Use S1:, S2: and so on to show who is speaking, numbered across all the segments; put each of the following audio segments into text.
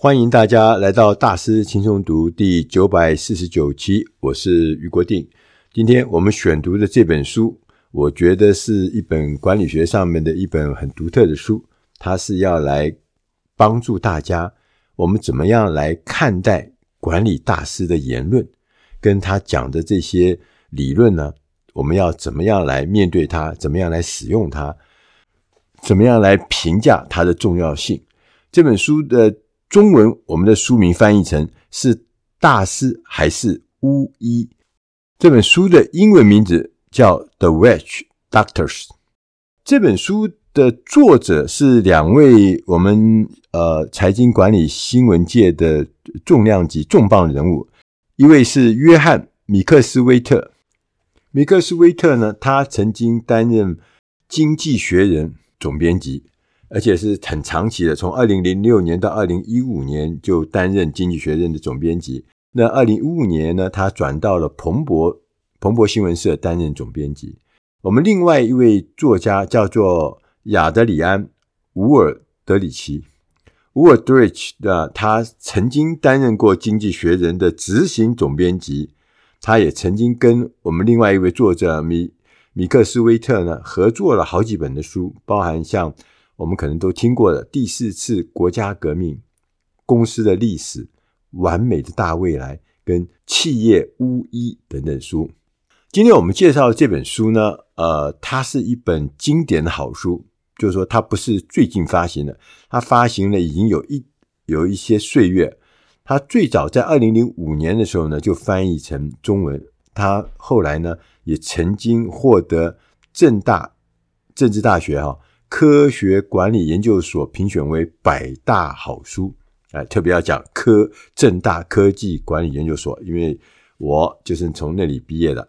S1: 欢迎大家来到大师轻松读第九百四十九期，我是余国定。今天我们选读的这本书，我觉得是一本管理学上面的一本很独特的书。它是要来帮助大家，我们怎么样来看待管理大师的言论，跟他讲的这些理论呢？我们要怎么样来面对它？怎么样来使用它？怎么样来评价它的重要性？这本书的。中文我们的书名翻译成是大师还是巫医？这本书的英文名字叫《The Witch Doctors》。这本书的作者是两位我们呃财经管理新闻界的重量级重磅人物，一位是约翰米克斯威特。米克斯威特呢，他曾经担任《经济学人》总编辑。而且是很长期的，从二零零六年到二零一五年就担任《经济学人》的总编辑。那二零一五年呢，他转到了彭博彭博新闻社担任总编辑。我们另外一位作家叫做亚德里安·伍尔德里奇，伍尔德里奇的他曾经担任过《经济学人》的执行总编辑，他也曾经跟我们另外一位作者米米克斯威特呢合作了好几本的书，包含像。我们可能都听过的第四次国家革命、公司的历史、完美的大未来跟企业巫医等等书。今天我们介绍的这本书呢，呃，它是一本经典的好书，就是说它不是最近发行的，它发行了已经有一有一些岁月。它最早在二零零五年的时候呢，就翻译成中文。它后来呢，也曾经获得政大政治大学哈。科学管理研究所评选为百大好书，哎，特别要讲科正大科技管理研究所，因为我就是从那里毕业的。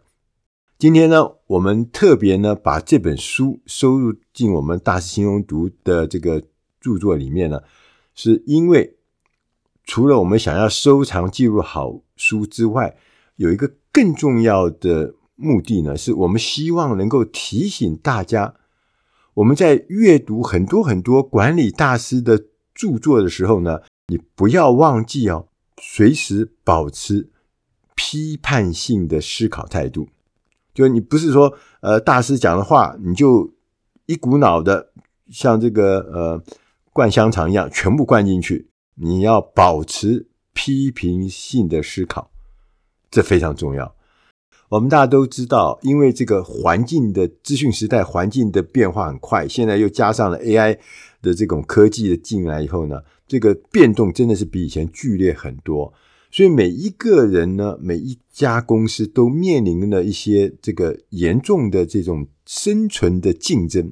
S1: 今天呢，我们特别呢把这本书收入进我们大师轻松读的这个著作里面呢，是因为除了我们想要收藏记录好书之外，有一个更重要的目的呢，是我们希望能够提醒大家。我们在阅读很多很多管理大师的著作的时候呢，你不要忘记哦，随时保持批判性的思考态度。就你不是说，呃，大师讲的话，你就一股脑的像这个呃灌香肠一样全部灌进去。你要保持批评性的思考，这非常重要。我们大家都知道，因为这个环境的资讯时代，环境的变化很快，现在又加上了 AI 的这种科技的进来以后呢，这个变动真的是比以前剧烈很多。所以每一个人呢，每一家公司都面临了一些这个严重的这种生存的竞争。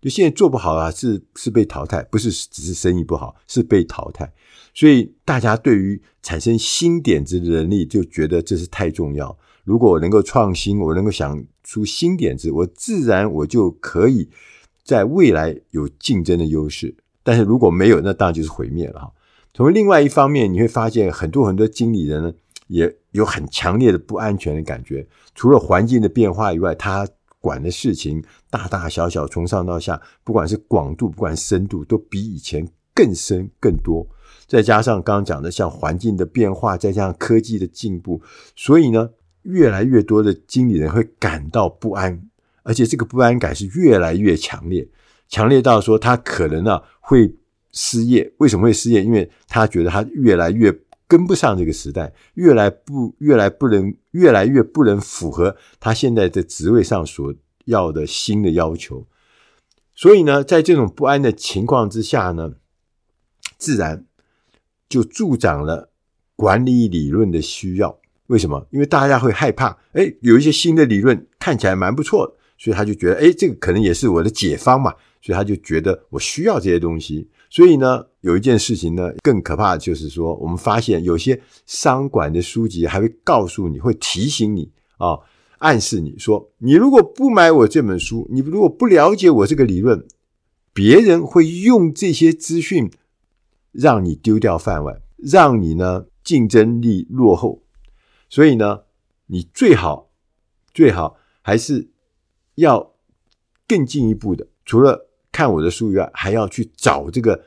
S1: 就现在做不好啊，是是被淘汰，不是只是生意不好，是被淘汰。所以大家对于产生新点子的能力，就觉得这是太重要。如果我能够创新，我能够想出新点子，我自然我就可以在未来有竞争的优势。但是如果没有，那当然就是毁灭了哈。从另外一方面，你会发现很多很多经理人呢，也有很强烈的不安全的感觉。除了环境的变化以外，他管的事情大大小小，从上到下，不管是广度，不管深度，都比以前更深更多。再加上刚刚讲的，像环境的变化，再加上科技的进步，所以呢。越来越多的经理人会感到不安，而且这个不安感是越来越强烈，强烈到说他可能啊会失业。为什么会失业？因为他觉得他越来越跟不上这个时代，越来不越来不能越来越不能符合他现在的职位上所要的新的要求。所以呢，在这种不安的情况之下呢，自然就助长了管理理论的需要。为什么？因为大家会害怕，哎，有一些新的理论看起来蛮不错的，所以他就觉得，哎，这个可能也是我的解方嘛，所以他就觉得我需要这些东西。所以呢，有一件事情呢，更可怕的就是说，我们发现有些商管的书籍还会告诉你，会提醒你啊，暗示你说，你如果不买我这本书，你如果不了解我这个理论，别人会用这些资讯让你丢掉饭碗，让你呢竞争力落后。所以呢，你最好最好还是要更进一步的，除了看我的书以外，还要去找这个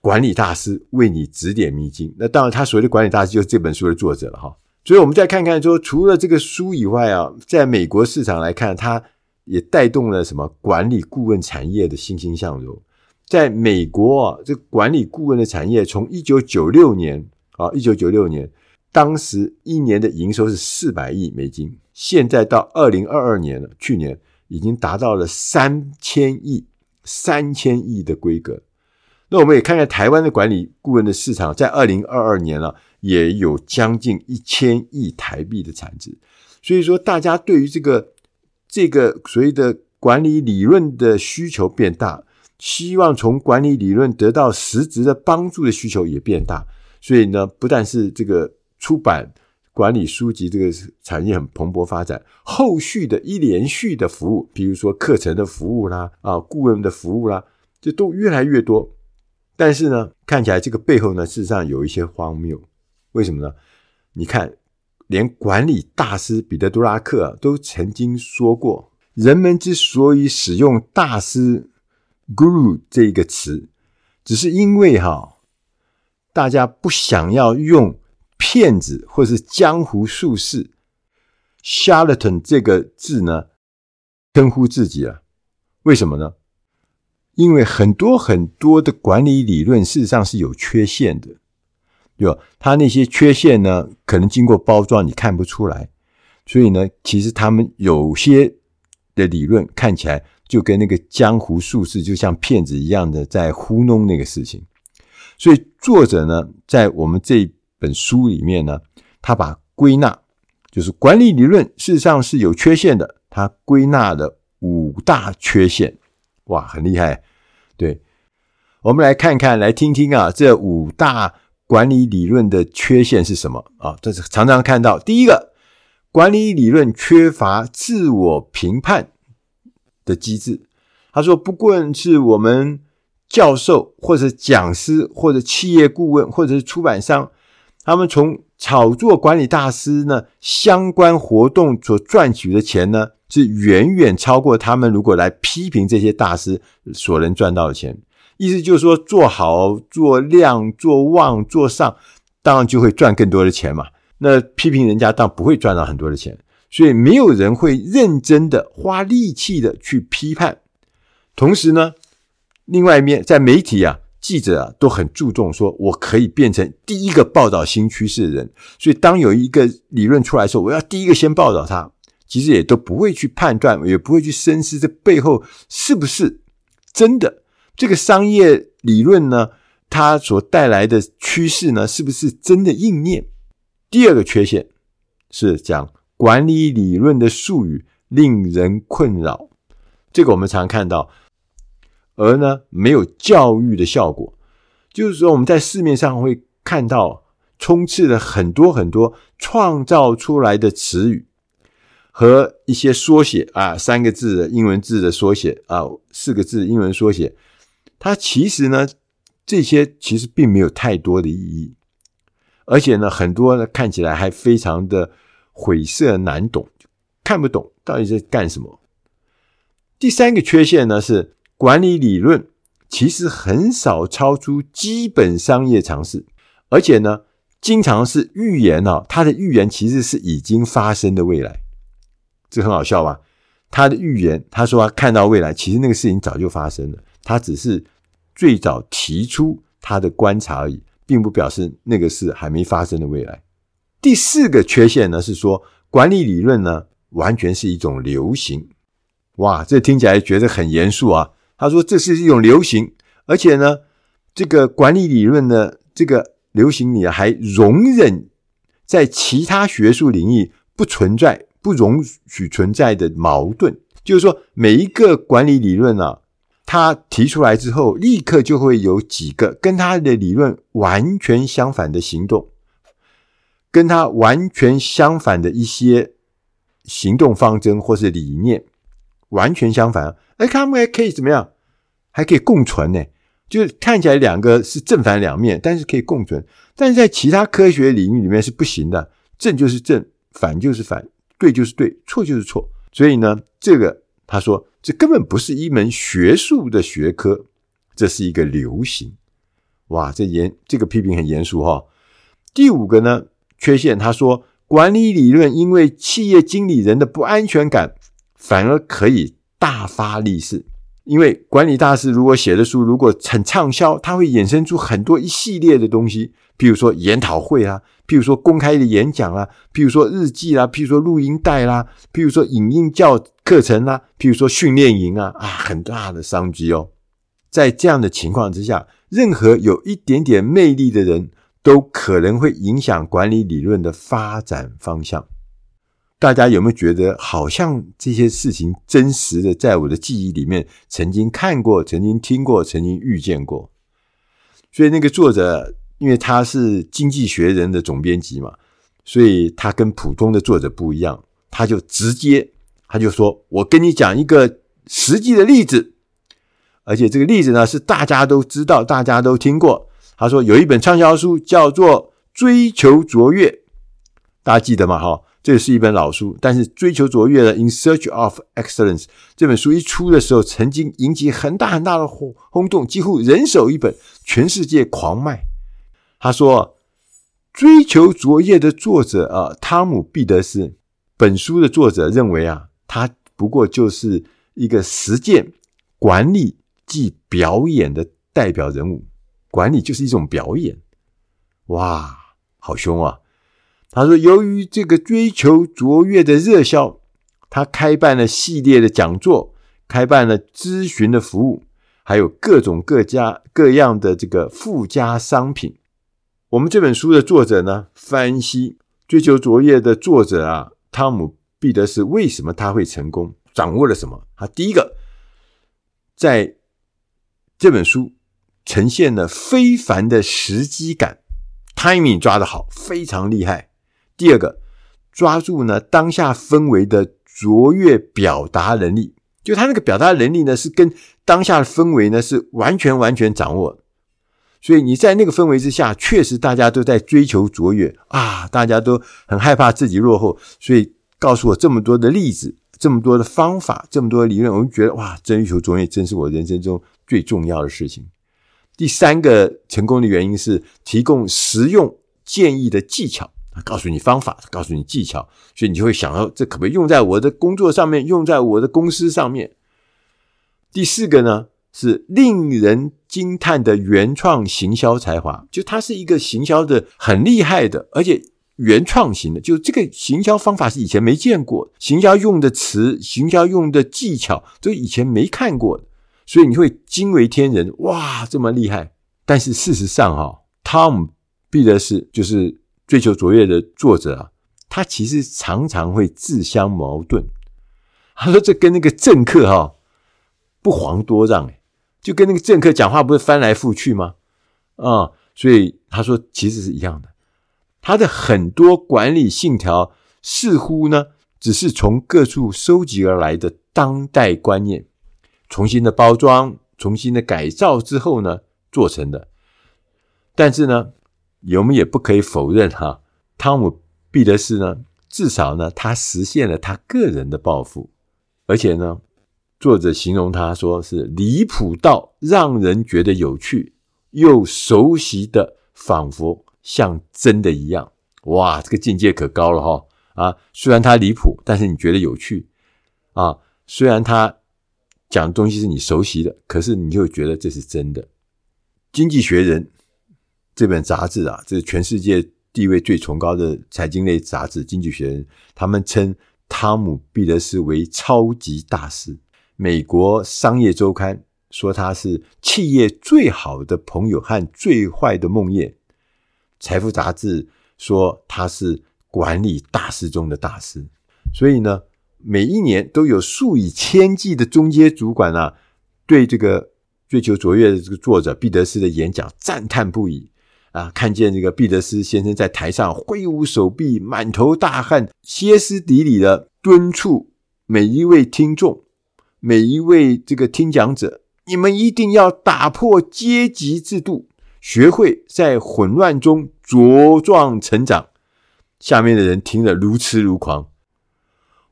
S1: 管理大师为你指点迷津。那当然，他所谓的管理大师就是这本书的作者了哈。所以，我们再看看说，除了这个书以外啊，在美国市场来看，它也带动了什么管理顾问产业的欣欣向荣。在美国啊，这管理顾问的产业从一九九六年啊，一九九六年，当时一年的营收是四百亿美金，现在到二零二二年了，去年已经达到了三千亿、三千亿的规格。那我们也看看台湾的管理顾问的市场，在二零二二年了，也有将近一千亿台币的产值。所以说，大家对于这个这个所谓的管理理论的需求变大。希望从管理理论得到实质的帮助的需求也变大，所以呢，不但是这个出版管理书籍这个产业很蓬勃发展，后续的一连续的服务，比如说课程的服务啦，啊，顾问的服务啦，这都越来越多。但是呢，看起来这个背后呢，事实上有一些荒谬。为什么呢？你看，连管理大师彼得·杜拉克啊，都曾经说过，人们之所以使用大师。Guru 这一个词，只是因为哈，大家不想要用骗子或是江湖术士 charlatan 这个字呢称呼自己啊？为什么呢？因为很多很多的管理理论事实上是有缺陷的，对吧他那些缺陷呢，可能经过包装你看不出来，所以呢，其实他们有些的理论看起来。就跟那个江湖术士，就像骗子一样的在糊弄那个事情，所以作者呢，在我们这本书里面呢，他把归纳，就是管理理论事实上是有缺陷的，他归纳了五大缺陷，哇，很厉害。对，我们来看看，来听听啊，这五大管理理论的缺陷是什么啊？这是常常看到，第一个，管理理论缺乏自我评判。的机制，他说，不管是我们教授，或者讲师，或者企业顾问，或者是出版商，他们从炒作管理大师呢相关活动所赚取的钱呢，是远远超过他们如果来批评这些大师所能赚到的钱。意思就是说，做好、做亮、做旺、做上，当然就会赚更多的钱嘛。那批评人家，当然不会赚到很多的钱。所以没有人会认真的花力气的去批判，同时呢，另外一面在媒体啊，记者啊都很注重说，我可以变成第一个报道新趋势的人。所以当有一个理论出来的时候，我要第一个先报道它。其实也都不会去判断，也不会去深思这背后是不是真的。这个商业理论呢，它所带来的趋势呢，是不是真的应验？第二个缺陷是讲。管理理论的术语令人困扰，这个我们常看到，而呢没有教育的效果。就是说，我们在市面上会看到充斥了很多很多创造出来的词语和一些缩写啊，三个字的英文字的缩写啊，四个字英文缩写，它其实呢这些其实并没有太多的意义，而且呢很多呢看起来还非常的。晦涩难懂，看不懂到底在干什么。第三个缺陷呢是管理理论其实很少超出基本商业常识，而且呢经常是预言哦，他的预言其实是已经发生的未来，这很好笑吧？他的预言，他说他看到未来，其实那个事情早就发生了，他只是最早提出他的观察而已，并不表示那个是还没发生的未来。第四个缺陷呢，是说管理理论呢完全是一种流行，哇，这听起来觉得很严肃啊。他说这是一种流行，而且呢，这个管理理论呢，这个流行里还容忍在其他学术领域不存在、不容许存在的矛盾，就是说每一个管理理论啊，他提出来之后，立刻就会有几个跟他的理论完全相反的行动。跟他完全相反的一些行动方针或是理念完全相反，哎，他们还可以怎么样？还可以共存呢？就是看起来两个是正反两面，但是可以共存。但是在其他科学领域里面是不行的，正就是正，反就是反，对就是对，错就是错。所以呢，这个他说这根本不是一门学术的学科，这是一个流行。哇，这严这个批评很严肃哈。第五个呢，缺陷，他说管理理论因为企业经理人的不安全感，反而可以大发利市。因为管理大师如果写的书如果很畅销，他会衍生出很多一系列的东西，譬如说研讨会啊，譬如说公开的演讲啊，譬如说日记啦，譬如说录音带啦，譬如说影音教课程啦，譬如说训练营啊，啊，很大的商机哦。在这样的情况之下，任何有一点点魅力的人都可能会影响管理理论的发展方向。大家有没有觉得好像这些事情真实的在我的记忆里面曾经看过、曾经听过、曾经遇见过？所以那个作者，因为他是《经济学人》的总编辑嘛，所以他跟普通的作者不一样，他就直接他就说：“我跟你讲一个实际的例子，而且这个例子呢是大家都知道、大家都听过。”他说有一本畅销书叫做《追求卓越》，大家记得吗？哈。这是一本老书，但是追求卓越的《In Search of Excellence》这本书一出的时候，曾经引起很大很大的轰轰动，几乎人手一本，全世界狂卖。他说，《追求卓越》的作者啊，汤姆·毕德斯，本书的作者认为啊，他不过就是一个实践管理即表演的代表人物，管理就是一种表演。哇，好凶啊！他说：“由于这个追求卓越的热销，他开办了系列的讲座，开办了咨询的服务，还有各种各家各样的这个附加商品。我们这本书的作者呢，分析追求卓越的作者啊，汤姆·毕德斯为什么他会成功，掌握了什么？他第一个，在这本书呈现了非凡的时机感，timing 抓得好，非常厉害。”第二个，抓住呢当下氛围的卓越表达能力，就他那个表达能力呢，是跟当下的氛围呢是完全完全掌握。所以你在那个氛围之下，确实大家都在追求卓越啊，大家都很害怕自己落后，所以告诉我这么多的例子，这么多的方法，这么多的理论，我们觉得哇，追求卓越真是我人生中最重要的事情。第三个成功的原因是提供实用建议的技巧。他告诉你方法，告诉你技巧，所以你就会想到这可不可以用在我的工作上面，用在我的公司上面。第四个呢，是令人惊叹的原创行销才华，就他是一个行销的很厉害的，而且原创型的，就这个行销方法是以前没见过，行销用的词、行销用的技巧都以前没看过的，所以你会惊为天人，哇，这么厉害！但是事实上，哈，汤姆·必的是就是。追求卓越的作者啊，他其实常常会自相矛盾。他说：“这跟那个政客哈不遑多让，就跟那个政客讲话不是翻来覆去吗？啊，所以他说其实是一样的。他的很多管理信条似乎呢，只是从各处收集而来的当代观念，重新的包装、重新的改造之后呢，做成的。但是呢。”我们也不可以否认哈，汤姆·毕德斯呢，至少呢，他实现了他个人的抱负，而且呢，作者形容他说是离谱到让人觉得有趣，又熟悉的，仿佛像真的一样。哇，这个境界可高了哈！啊，虽然他离谱，但是你觉得有趣啊；虽然他讲的东西是你熟悉的，可是你就觉得这是真的。经济学人。这本杂志啊，这是全世界地位最崇高的财经类杂志《经济学人》，他们称汤姆·毕德斯为超级大师。美国商业周刊说他是企业最好的朋友和最坏的梦魇。财富杂志说他是管理大师中的大师。所以呢，每一年都有数以千计的中阶主管啊，对这个追求卓越的这个作者毕德斯的演讲赞叹不已。啊！看见这个毕德斯先生在台上挥舞手臂，满头大汗，歇斯底里的敦促每一位听众、每一位这个听讲者：你们一定要打破阶级制度，学会在混乱中茁壮成长。下面的人听了如痴如狂。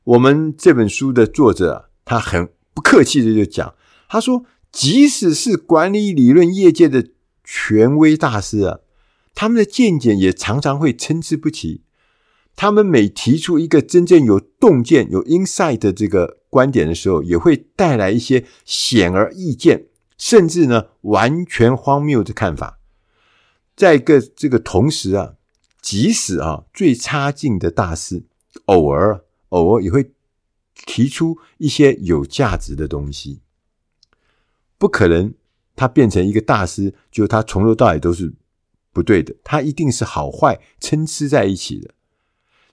S1: 我们这本书的作者，他很不客气的就讲，他说，即使是管理理论业界的。权威大师啊，他们的见解也常常会参差不齐。他们每提出一个真正有洞见、有 insight 的这个观点的时候，也会带来一些显而易见，甚至呢完全荒谬的看法。在一个这个同时啊，即使啊最差劲的大师，偶尔偶尔也会提出一些有价值的东西。不可能，他变成一个大师，就他从头到尾都是不对的，他一定是好坏参差在一起的。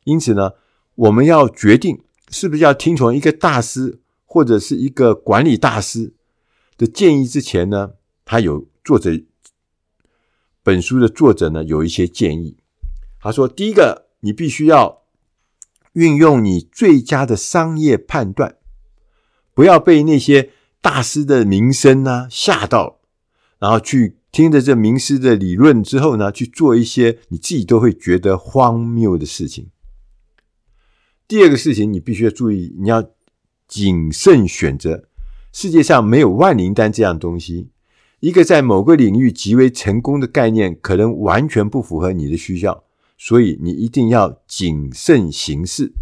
S1: 因此呢，我们要决定是不是要听从一个大师或者是一个管理大师的建议之前呢，他有作者本书的作者呢有一些建议。他说：第一个，你必须要运用你最佳的商业判断，不要被那些大师的名声呢吓到，然后去听着这名师的理论之后呢，去做一些你自己都会觉得荒谬的事情。第二个事情，你必须要注意，你要谨慎选择。世界上没有万灵丹这样东西。一个在某个领域极为成功的概念，可能完全不符合你的需要，所以你一定要谨慎行事。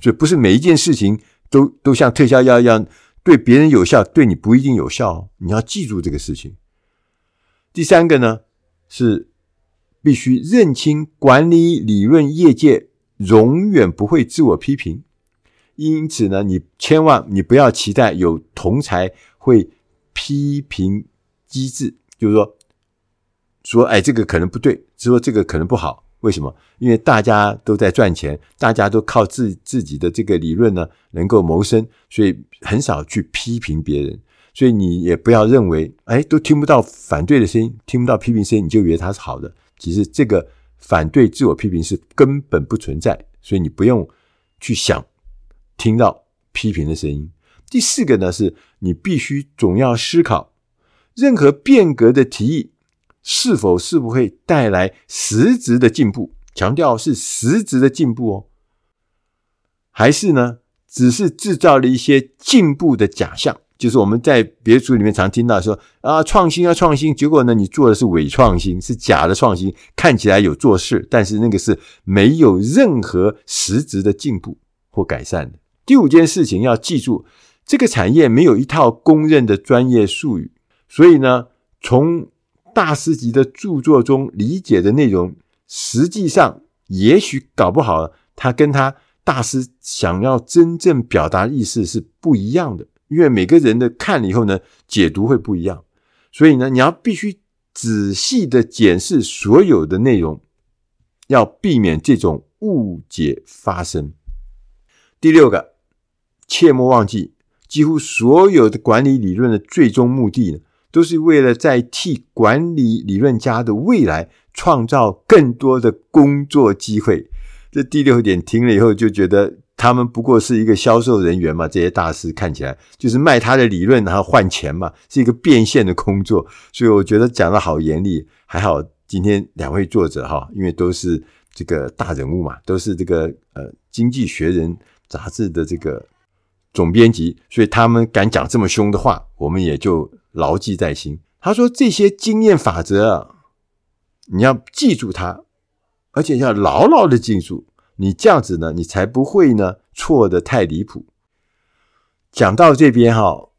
S1: 所以，不是每一件事情都都像特效药一样，对别人有效，对你不一定有效。你要记住这个事情。第三个呢，是必须认清管理理论业界。永远不会自我批评，因此呢，你千万你不要期待有同才会批评机制，就是说，说哎，这个可能不对，说这个可能不好，为什么？因为大家都在赚钱，大家都靠自自己的这个理论呢能够谋生，所以很少去批评别人，所以你也不要认为，哎，都听不到反对的声音，听不到批评声音，你就以为它是好的，其实这个。反对自我批评是根本不存在，所以你不用去想听到批评的声音。第四个呢，是你必须总要思考，任何变革的提议是否是不会带来实质的进步，强调是实质的进步哦，还是呢，只是制造了一些进步的假象。就是我们在别的书里面常听到说啊，创新啊创新，结果呢，你做的是伪创新，是假的创新，看起来有做事，但是那个是没有任何实质的进步或改善的。第五件事情要记住，这个产业没有一套公认的专业术语，所以呢，从大师级的著作中理解的内容，实际上也许搞不好，他跟他大师想要真正表达意思是不一样的。因为每个人的看了以后呢，解读会不一样，所以呢，你要必须仔细的检视所有的内容，要避免这种误解发生。第六个，切莫忘记，几乎所有的管理理论的最终目的呢，都是为了在替管理理论家的未来创造更多的工作机会。这第六点听了以后就觉得。他们不过是一个销售人员嘛，这些大师看起来就是卖他的理论，然后换钱嘛，是一个变现的工作。所以我觉得讲的好严厉，还好今天两位作者哈，因为都是这个大人物嘛，都是这个呃《经济学人》杂志的这个总编辑，所以他们敢讲这么凶的话，我们也就牢记在心。他说这些经验法则啊，你要记住它，而且要牢牢的记住。你这样子呢，你才不会呢错得太离谱。讲到这边哈，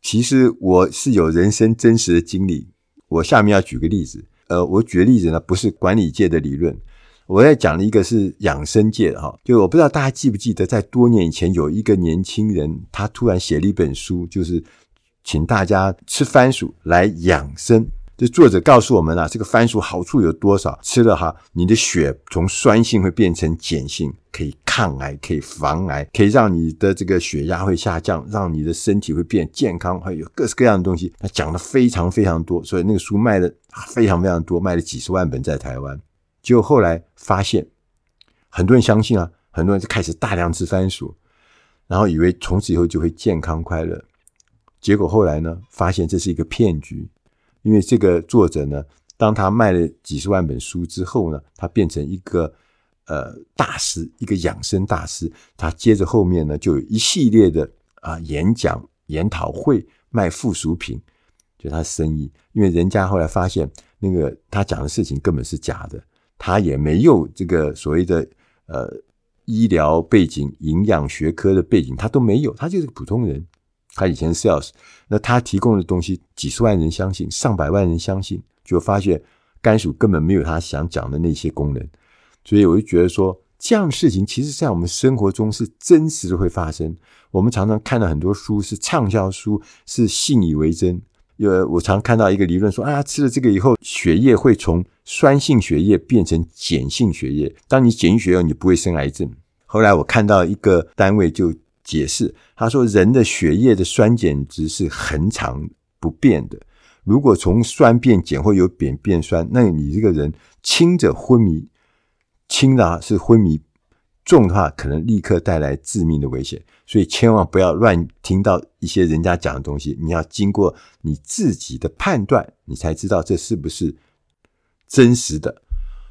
S1: 其实我是有人生真实的经历。我下面要举个例子，呃，我举的例子呢不是管理界的理论，我在讲的一个是养生界的哈。就我不知道大家记不记得，在多年以前有一个年轻人，他突然写了一本书，就是请大家吃番薯来养生。这作者告诉我们啊，这个番薯好处有多少？吃了哈，你的血从酸性会变成碱性，可以抗癌，可以防癌，可以让你的这个血压会下降，让你的身体会变健康，还有各式各样的东西。他讲的非常非常多，所以那个书卖的非常非常多，卖了几十万本在台湾。结果后来发现，很多人相信啊，很多人就开始大量吃番薯，然后以为从此以后就会健康快乐。结果后来呢，发现这是一个骗局。因为这个作者呢，当他卖了几十万本书之后呢，他变成一个呃大师，一个养生大师。他接着后面呢，就有一系列的啊演讲、研讨会、卖附属品，就他生意，因为人家后来发现那个他讲的事情根本是假的，他也没有这个所谓的呃医疗背景、营养学科的背景，他都没有，他就是普通人。他以前 sales，那他提供的东西几十万人相信，上百万人相信，就发现甘薯根本没有他想讲的那些功能，所以我就觉得说。这样的事情，其实在我们生活中是真实的会发生。我们常常看到很多书是畅销书，是信以为真。有我常看到一个理论说啊，吃了这个以后，血液会从酸性血液变成碱性血液。当你碱性血液，你不会生癌症。后来我看到一个单位就解释，他说人的血液的酸碱值是恒常不变的。如果从酸变碱或由碱变酸，那你这个人轻者昏迷。轻的是昏迷，重的话可能立刻带来致命的危险，所以千万不要乱听到一些人家讲的东西，你要经过你自己的判断，你才知道这是不是真实的。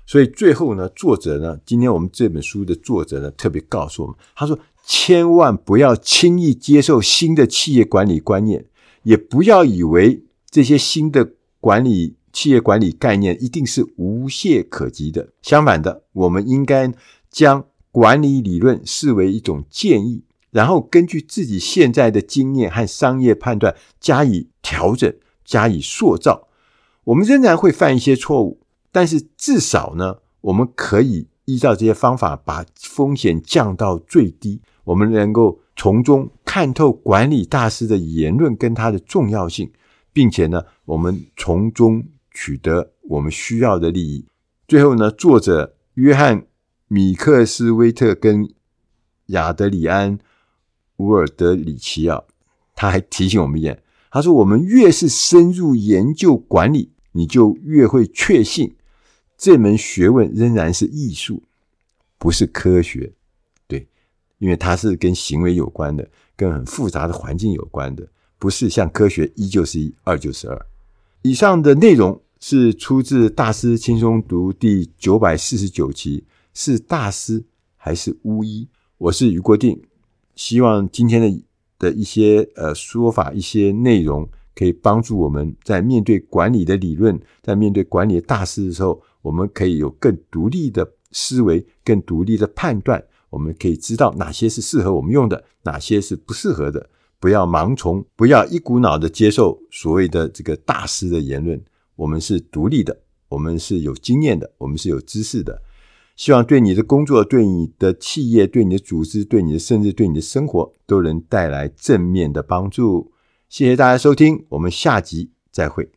S1: 所以最后呢，作者呢，今天我们这本书的作者呢，特别告诉我们，他说千万不要轻易接受新的企业管理观念，也不要以为这些新的管理。企业管理概念一定是无懈可击的。相反的，我们应该将管理理论视为一种建议，然后根据自己现在的经验和商业判断加以调整、加以塑造。我们仍然会犯一些错误，但是至少呢，我们可以依照这些方法把风险降到最低。我们能够从中看透管理大师的言论跟它的重要性，并且呢，我们从中。取得我们需要的利益。最后呢，作者约翰·米克斯威特跟亚德里安·乌尔德里奇啊，他还提醒我们一点，他说：“我们越是深入研究管理，你就越会确信这门学问仍然是艺术，不是科学。对，因为它是跟行为有关的，跟很复杂的环境有关的，不是像科学一就是一，二就是二。”以上的内容是出自《大师轻松读》第九百四十九期，是大师还是巫医？我是余国定，希望今天的的一些呃说法、一些内容，可以帮助我们在面对管理的理论，在面对管理的大师的时候，我们可以有更独立的思维、更独立的判断，我们可以知道哪些是适合我们用的，哪些是不适合的。不要盲从，不要一股脑的接受所谓的这个大师的言论。我们是独立的，我们是有经验的，我们是有知识的。希望对你的工作、对你的企业、对你的组织、对你的甚至对你的生活，都能带来正面的帮助。谢谢大家收听，我们下集再会。